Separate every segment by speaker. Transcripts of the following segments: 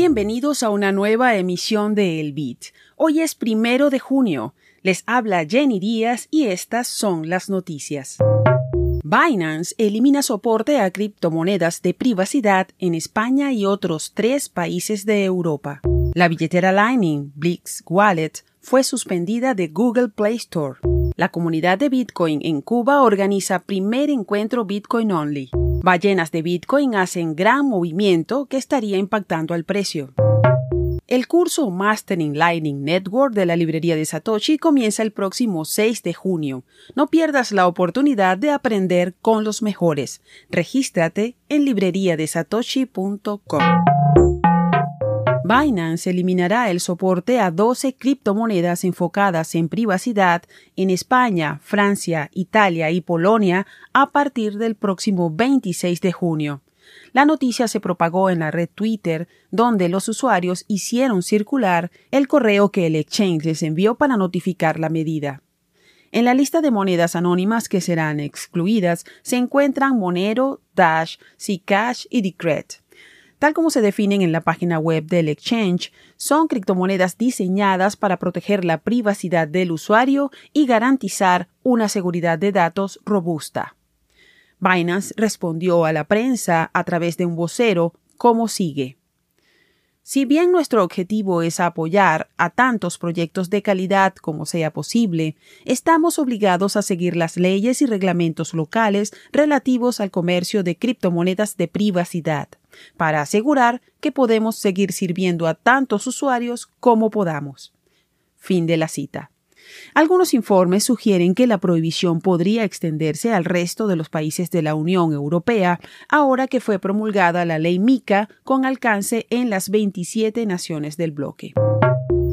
Speaker 1: Bienvenidos a una nueva emisión de El Bit. Hoy es primero de junio. Les habla Jenny Díaz y estas son las noticias. Binance elimina soporte a criptomonedas de privacidad en España y otros tres países de Europa. La billetera Lightning Blix Wallet fue suspendida de Google Play Store. La comunidad de Bitcoin en Cuba organiza primer encuentro Bitcoin Only. Ballenas de Bitcoin hacen gran movimiento que estaría impactando al precio. El curso Mastering Lightning Network de la librería de Satoshi comienza el próximo 6 de junio. No pierdas la oportunidad de aprender con los mejores. Regístrate en libreriadesatoshi.com. Binance eliminará el soporte a 12 criptomonedas enfocadas en privacidad en España, Francia, Italia y Polonia a partir del próximo 26 de junio. La noticia se propagó en la red Twitter, donde los usuarios hicieron circular el correo que el exchange les envió para notificar la medida. En la lista de monedas anónimas que serán excluidas se encuentran Monero, Dash, Zcash y Decred tal como se definen en la página web del exchange, son criptomonedas diseñadas para proteger la privacidad del usuario y garantizar una seguridad de datos robusta. Binance respondió a la prensa a través de un vocero como sigue. Si bien nuestro objetivo es apoyar a tantos proyectos de calidad como sea posible, estamos obligados a seguir las leyes y reglamentos locales relativos al comercio de criptomonedas de privacidad, para asegurar que podemos seguir sirviendo a tantos usuarios como podamos. Fin de la cita. Algunos informes sugieren que la prohibición podría extenderse al resto de los países de la Unión Europea ahora que fue promulgada la ley MICA con alcance en las 27 naciones del bloque.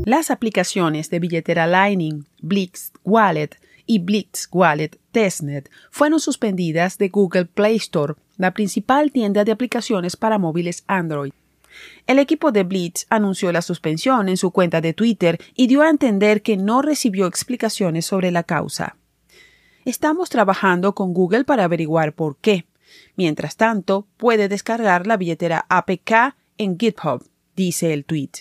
Speaker 1: Las aplicaciones de billetera Lightning, Blix Wallet y Blitz Wallet Testnet fueron suspendidas de Google Play Store, la principal tienda de aplicaciones para móviles Android. El equipo de Blitz anunció la suspensión en su cuenta de Twitter y dio a entender que no recibió explicaciones sobre la causa. Estamos trabajando con Google para averiguar por qué. Mientras tanto, puede descargar la billetera APK en GitHub, dice el tweet.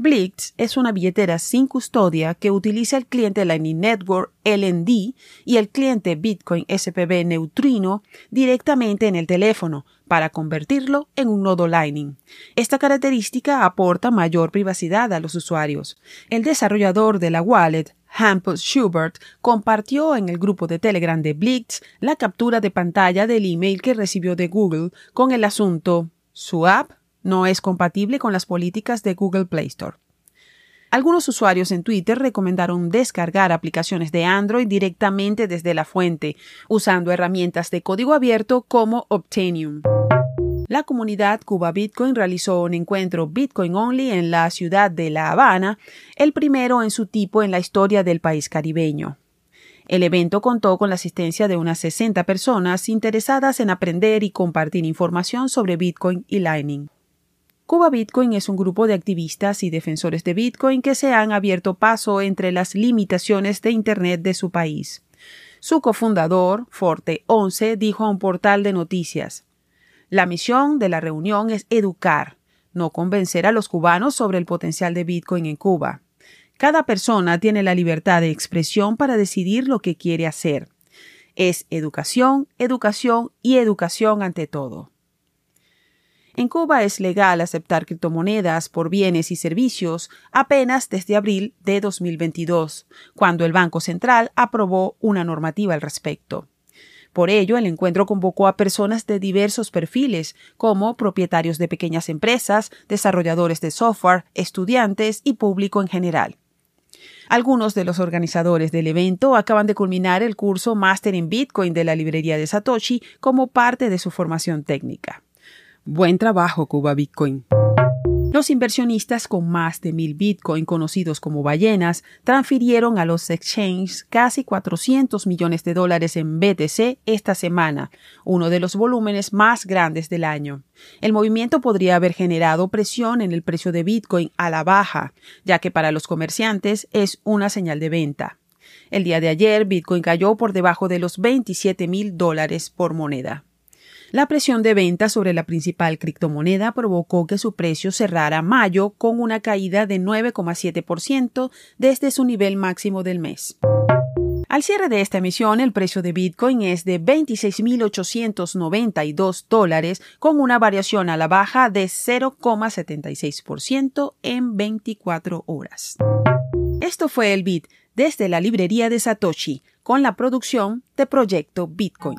Speaker 1: Blitz es una billetera sin custodia que utiliza el cliente Lightning Network LND y el cliente Bitcoin SPB Neutrino directamente en el teléfono para convertirlo en un nodo Lightning. Esta característica aporta mayor privacidad a los usuarios. El desarrollador de la wallet, Hampus Schubert, compartió en el grupo de Telegram de Blitz la captura de pantalla del email que recibió de Google con el asunto su app no es compatible con las políticas de Google Play Store. Algunos usuarios en Twitter recomendaron descargar aplicaciones de Android directamente desde la fuente, usando herramientas de código abierto como Obtainium. La comunidad Cuba Bitcoin realizó un encuentro Bitcoin Only en la ciudad de La Habana, el primero en su tipo en la historia del país caribeño. El evento contó con la asistencia de unas 60 personas interesadas en aprender y compartir información sobre Bitcoin y Lightning. Cuba Bitcoin es un grupo de activistas y defensores de Bitcoin que se han abierto paso entre las limitaciones de Internet de su país. Su cofundador, Forte 11, dijo a un portal de noticias La misión de la reunión es educar, no convencer a los cubanos sobre el potencial de Bitcoin en Cuba. Cada persona tiene la libertad de expresión para decidir lo que quiere hacer. Es educación, educación y educación ante todo. En Cuba es legal aceptar criptomonedas por bienes y servicios apenas desde abril de 2022, cuando el Banco Central aprobó una normativa al respecto. Por ello, el encuentro convocó a personas de diversos perfiles, como propietarios de pequeñas empresas, desarrolladores de software, estudiantes y público en general. Algunos de los organizadores del evento acaban de culminar el curso Master in Bitcoin de la librería de Satoshi como parte de su formación técnica. Buen trabajo, Cuba Bitcoin. Los inversionistas con más de mil Bitcoin, conocidos como ballenas, transfirieron a los exchanges casi 400 millones de dólares en BTC esta semana, uno de los volúmenes más grandes del año. El movimiento podría haber generado presión en el precio de Bitcoin a la baja, ya que para los comerciantes es una señal de venta. El día de ayer, Bitcoin cayó por debajo de los 27 mil dólares por moneda. La presión de venta sobre la principal criptomoneda provocó que su precio cerrara mayo con una caída de 9,7% desde su nivel máximo del mes. Al cierre de esta emisión, el precio de Bitcoin es de 26.892 dólares, con una variación a la baja de 0,76% en 24 horas. Esto fue el Bit desde la librería de Satoshi, con la producción de Proyecto Bitcoin.